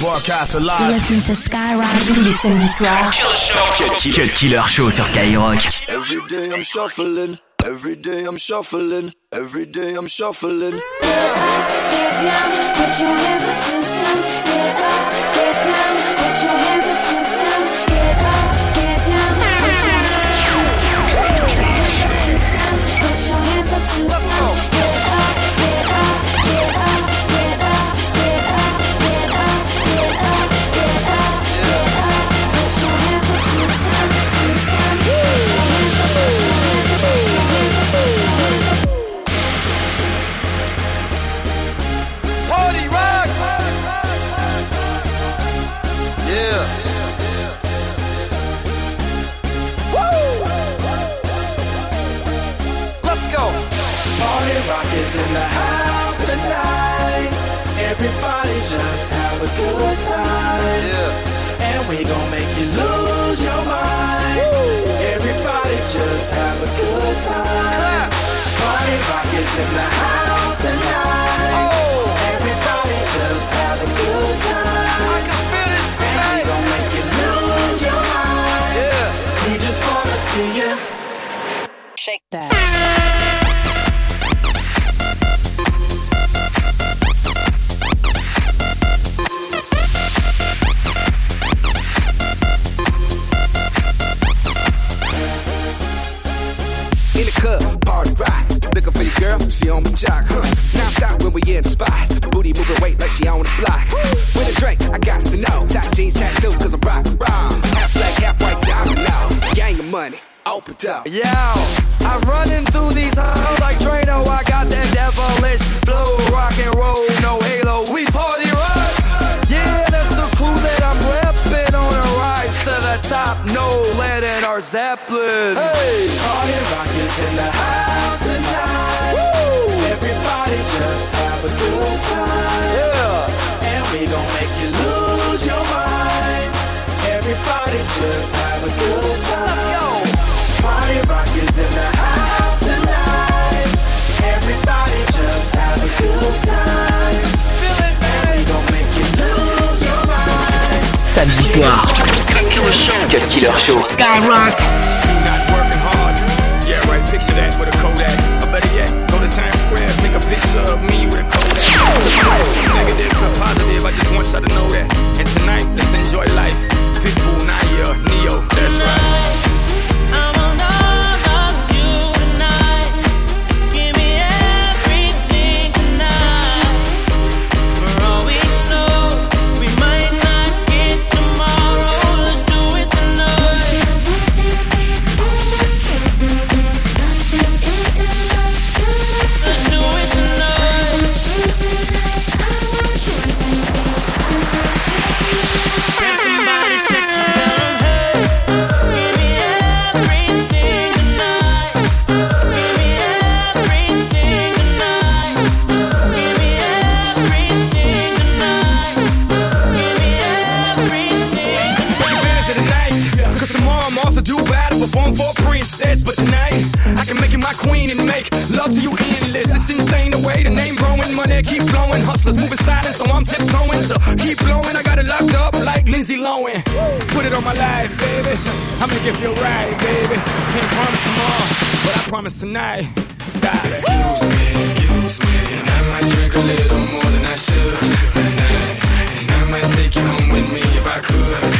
Broadcast You're alive. listening to Skyrock tous les samedis soirs. Cut Killer Show sur Skyrock. Every day I'm shuffling. Every day I'm shuffling. Every day I'm shuffling. Get down, put your hands up to some. Get up, get down, put your hands up to some. Get is in the house tonight. Everybody just have a good time. Yeah. And we gon' make you lose your mind. Everybody just have a good time. Clap. Party rock is in the house tonight. Oh, she on the block. With a drink, I got to know. Top jeans tattoo, cause I'm rock, rock. Half black, half white, now. Gang of money, open up. Yo, I'm running through these halls like Drano. I got that devilish flow, rock and roll, no halo. We party rock. Yeah, that's the crew that I'm repping on a rise to the top. No lead in our Zeppelin. Hey, Party rock is in the house tonight. Everybody just have a good time. yeah. And we gon' make you lose your mind. Everybody just have a good time. Let's go. Party rock is in the house tonight. Everybody just have a good time. Feeling And we gon' make you lose your mind. Samedi soir. Cut Killer Show. Skyrock. Not working hard. Yeah, right, picture that with a Kodak. Or better yet, go to Times Square, take a picture of me with a Kodak. From negative to positive, I just want y'all to know that. And tonight, let's enjoy life. Pitbull, Nayer, Ne-Yo, that's right. Promise tonight. Die. Excuse me, excuse me, and I might drink a little more than I should tonight. And I might take you home with me if I could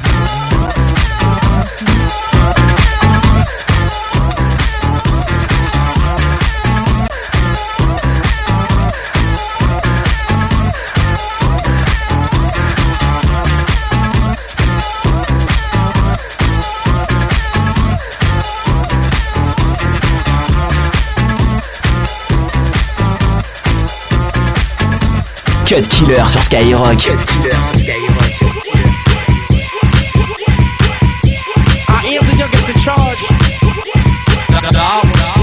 Cut Killer sur Skyrock. Cut Killer sur Skyrock. I am the youngest in charge. Da da da voilà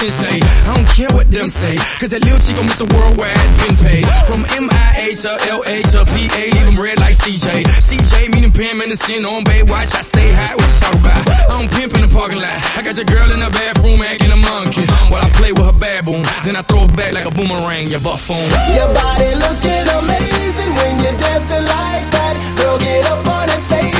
I don't care what them say, cause that little chico miss a worldwide been paid. From MIA to LA to PA, leave them red like CJ. CJ meaning Pam Anderson on Baywatch. I stay high with shout about. I don't pimp in the parking lot. I got your girl in the bathroom acting a monkey. While I play with her baboon, then I throw it back like a boomerang, your buffoon. Your body looking amazing when you're dancing like that. Girl, get up on the stage.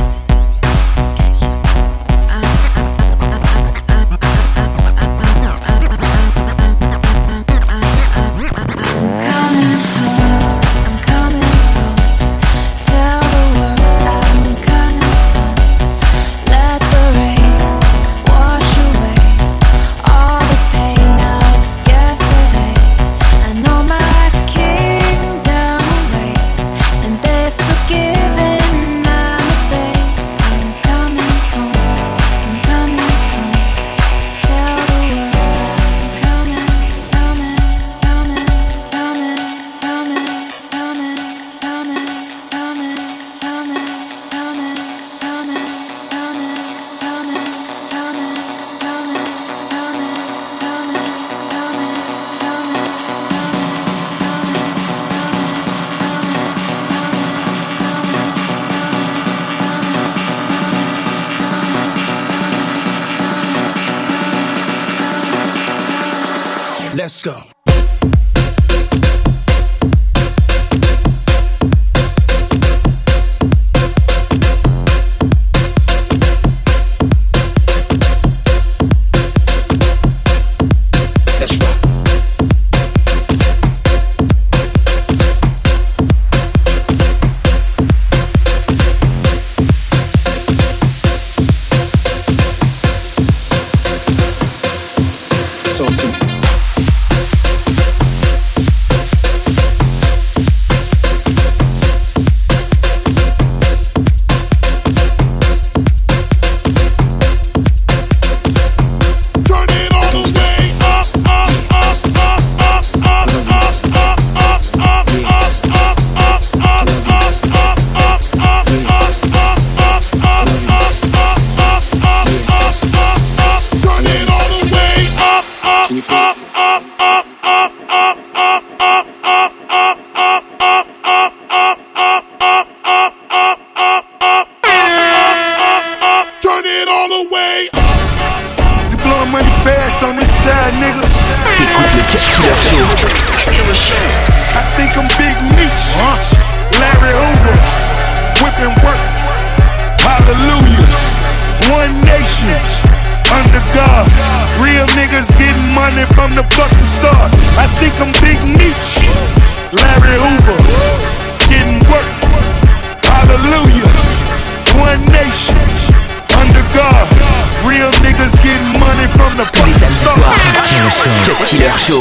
Killer Show.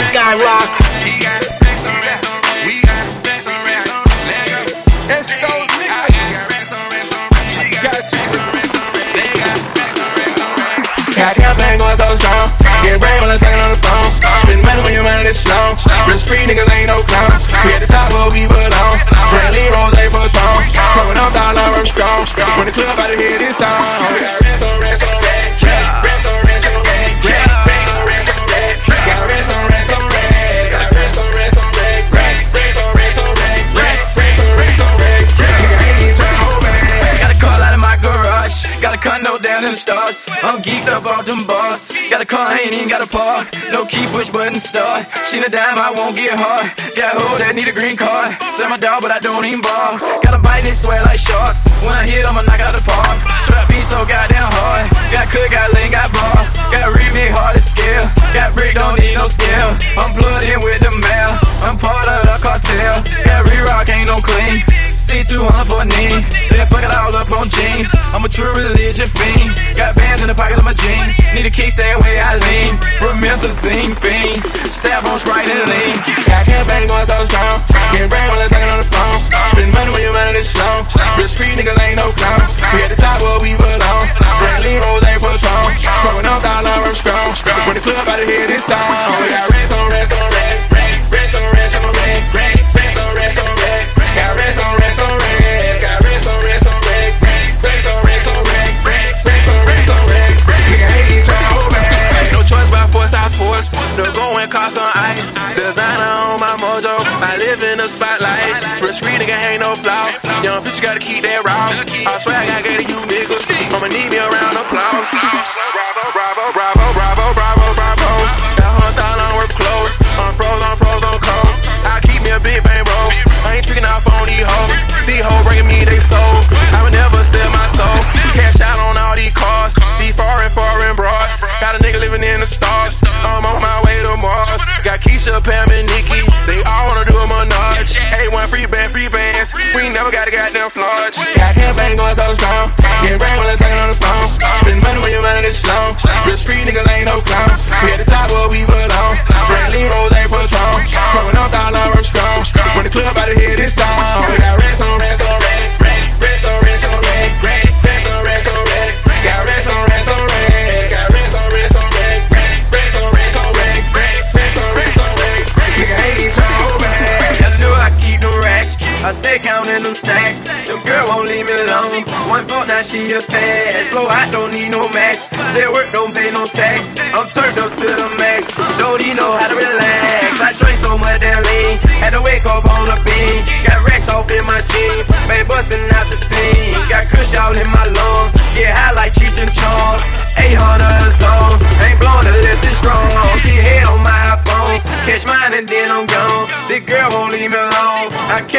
Got campaign going so strong. Get brain when I'm talking on the phone. Spend money when your mind is slow. Real street niggas ain't no clowns. We at the top where we belong. Brantley Rose ain't for song. Throwing up dollar, I'm strong. When the club out of here this time. Stars. I'm geeked up off them bars. Got a car, ain't even got a park. No key, push button start. She in a dime, I won't get hard. Got hoe that need a green card. Sell my dog, but I don't even bar. Got a bite, they swear like sharks. When I hit, I'ma knock out the park. Trap beat so goddamn hard. Got cook, got lean, got bar. Got remake hard to scale. Got brick, don't need no scale. I'm in with the mail. I'm part of the cartel. Got re-rock, ain't no clean. C200 for a knee. Then fuck it all up on jeans. I'm a true religion fiend. Got bands in the pockets of my jeans. Need a key, stay away, I lean. Promethazine fiend. Stab on Sprite and lean. Got campaign going so strong. Get brain when I'm talking on the phone. Spend money when your mind is slow. Real street niggas ain't no clowns. We at the top where we belong. Brantley Rose ain't for song. Throwing up dollar, I'm strong. When the the club, about to hear this song. We got racks on racks on racks. Racks on racks on racks. Racks on racks on racks. On ice. Designer on my mojo. I live in the spotlight. Real street nigga ain't no flaw. Young bitch gotta keep that raw. I swear I gotta get to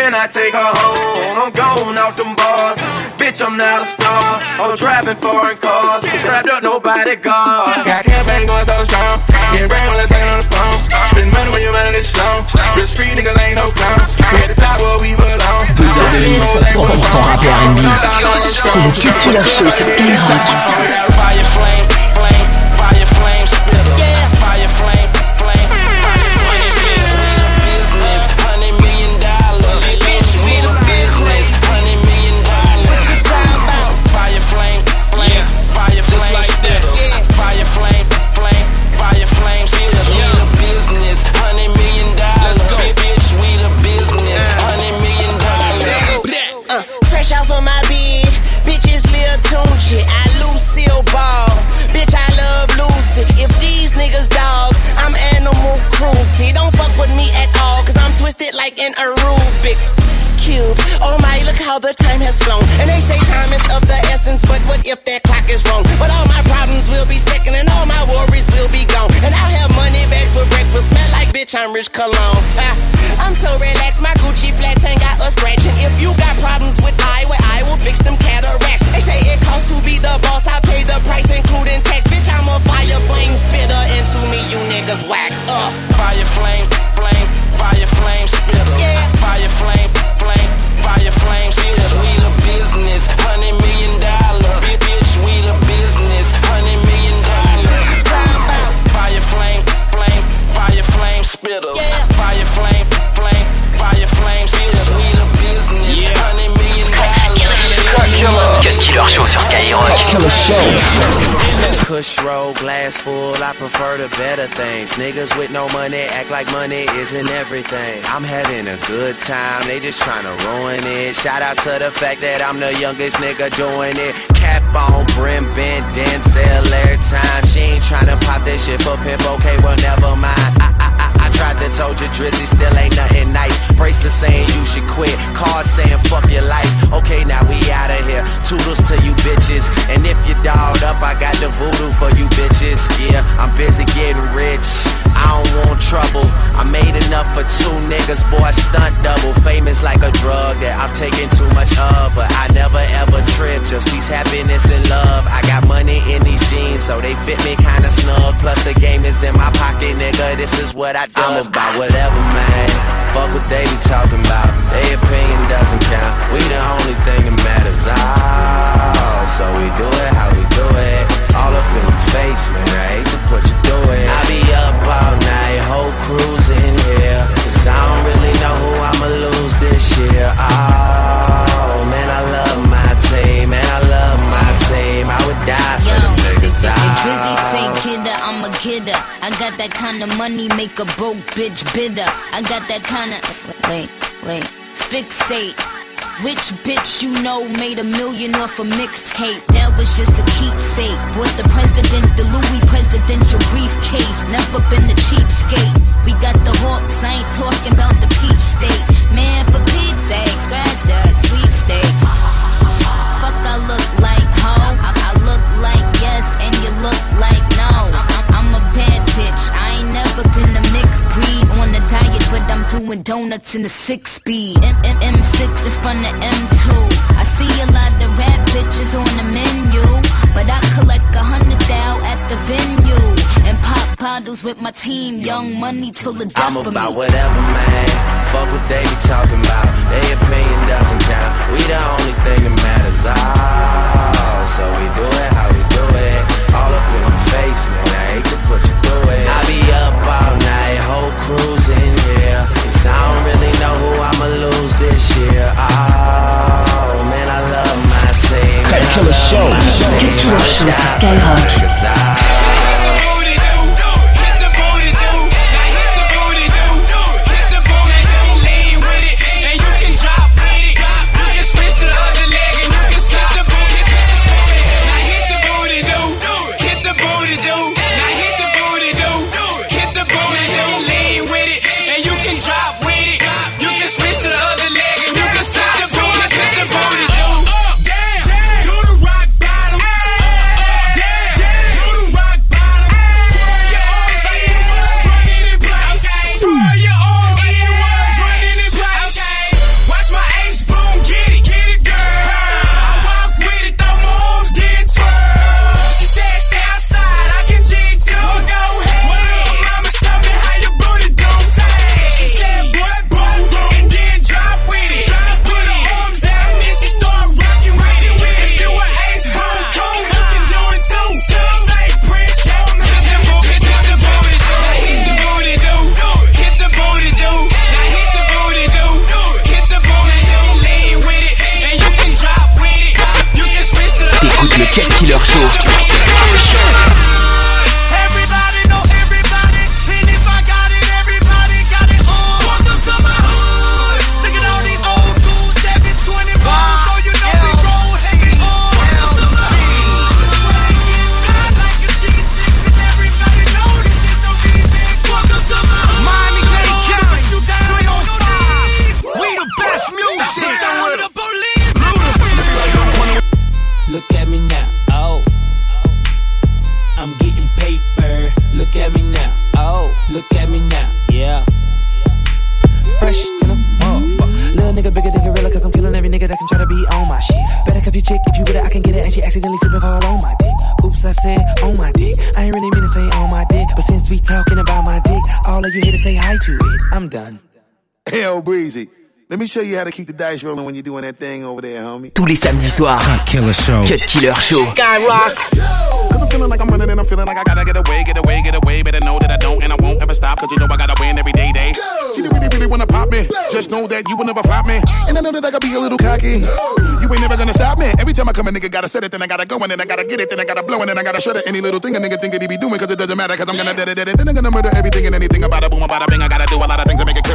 alone. I take her home. I'm gone off them bars. Bitch, I'm not a star. I'm driving foreign cars. Strapped up, nobody guard. Got campaign going so strong. Get rain when I'm talking on the phone. Spend money when your money this long. Real street niggas ain't no clowns. We at the top where we belong. Deux heures de mix 100% rap et R&B. C'est le Cut Killer Show sur Skyrock. Glass full, I prefer the better things. Niggas with no money act like money isn't everything. I'm having a good time, they just tryna ruin it. Shout out to the fact that I'm the youngest nigga doing it. Cap on, brim bent, Denzel every time. She ain't tryna pop that shit for pimp, okay, well, never mind. I, I, I, I tried to told you Drizzy still ain't nothing nice. Bracelet saying you should quit, cars saying fuck your life. Okay, now we out of here. Toodles to you bitches. And if you dolled up, I got the voodoo for you bitches. Yeah, I'm busy getting rich. Want trouble. I made enough for two niggas, boy, stunt double. Famous like a drug that I've taken too much of. But I never ever trip, just peace, happiness, and love. I got money in these jeans, so they fit me kinda snug. Plus the game is in my pocket, nigga. This is what I do. I'm about whatever, man. Fuck what they be talking about. Their opinion doesn't count. We the only thing that matters. Oh, so we do it how we do it. All up in your face, man. I hate to put you through it. I be up all night, in here. Cause I don't really know who I'ma lose this year. Oh, man, I love my team. Man, I love my team. I would die for them niggas. The ah. Drizzy Oh. say, kidda, I'ma get getter. I got that kind of money, make a broke bitch bitter. I got that kind of. Wait, wait. Fixate. Which bitch you know made a million off a mixtape? That was just a keepsake. Bought the president the Louis presidential briefcase. Never been a cheapskate. We got the hawks, I ain't talking about the peach state. Man, for Pete's sake, scratch that sweepstakes. Fuck, I look like ho. I, I look like yes, and you look like no. I'm, I'm a bad bitch. I ain't never been a mixed breed on a diet, but I'm doing donuts in the six speed. M M M6 in front of M2. I see a lot pop bottles with my team. Young money till the death I'm of me. about whatever, man. Fuck what they be talking about. Their opinion doesn't count. We the only thing that matters. Oh, so we do it how we do it. All up in your face, man. I hate to put you through it. I be up all night, whole crew's in here. Cause I don't really know who I'ma lose this year. Oh, man, I love my team. Cut Killer Show. Cut Killer Show sur Skyrock. Cut Killer Show. I'm done. Hell, Breezy. Let me show you how to keep the dice rolling when you're doing that thing over there, homie. Tous les samedis soirs. Cut Killer Show. Cut Killer Show. Skyrock. Cause I'm feeling like I'm running and I'm feeling like I gotta get away, get away, get away. Better know that I don't and I won't ever stop. Cause you know I gotta win every day, day. She really, really wanna pop me. Just know that you will never flop me. And I know that I gotta be a little cocky. You ain't never gonna stop me. Every time I come, a nigga gotta set it, then I gotta go, and then I gotta get it, then I gotta blow, and then I gotta shut it. Any little thing a nigga think that he be doing, cause it doesn't matter, cause I'm gonna dead it, dead it. Then I'm gonna murder everything and anything about a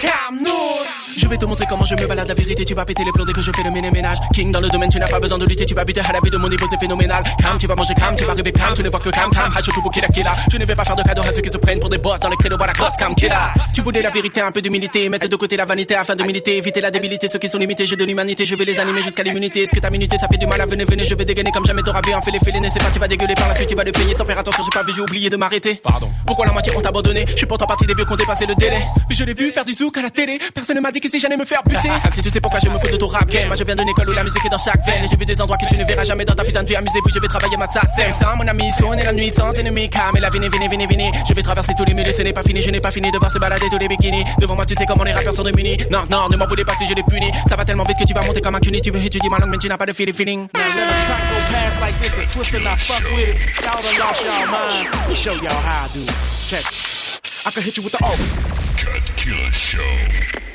Je vais te montrer comment je me balade. La vérité Tu vas péter les plombs dès que je fais le ménage. King dans le domaine tu n'as pas besoin de lutter. Tu vas buter à la vie de mon niveau c'est phénoménal. Cam tu vas manger cam tu vas rêver cam Tu ne vois que cam cam Hache tout pour killa Je ne vais pas faire de cadeaux à ceux qui se prennent pour des boss Dans les créneaux voilà gosse cam killa Tu voulais la vérité un peu d'humilité. Mettre de côté la vanité afin de militer. Éviter la débilité ceux qui sont limités. J'ai de l'humanité je vais les animer jusqu'à l'immunité. Est-ce que ta minute ça fait du mal à venez venez Je vais dégainer comme jamais t'auras vu un fait les félés C'est pas tu vas dégueuler par la suite tu vas le payer sans faire attention J'ai pas vu j'ai oublié de m'arrêter. Pardon. Pourquoi la moitié ont abandonné? Je suis pourtant parti des vieux qui ont dépassé le délai. Je l'ai vu faire du sous look à la télé. Personne ne m'a dit qu'ici j'allais me faire buter. Ah, si tu sais pourquoi je me fous de ton rap game, moi je viens d'une école où la musique est dans chaque veine. Et j'ai vu des endroits que tu ne verras jamais dans ta putain de vie. Amusez-vous, je vais travailler ma sassem. Ça, mon ami, sonner la nuit sans ennemi. Calme la vini, vini, vini, vini. Je vais traverser tous les murs et ce n'est pas fini. Je n'ai pas fini de voir se balader tous les bikinis. Devant moi, tu sais comment les rappeurs sont démunis. Non, non, ne m'en voulez pas si je les punis. Ça va tellement vite que tu vas monter comme un cuny. Tu veux étudier ma langue, mais tu n'as pas de feeling feeling. Now let a track go past like this and twist and I fuck with it. Y'all done lost y'all mind. Let me show y'all how I do. Check. it. I can hit you with the O. Cut Killer Show.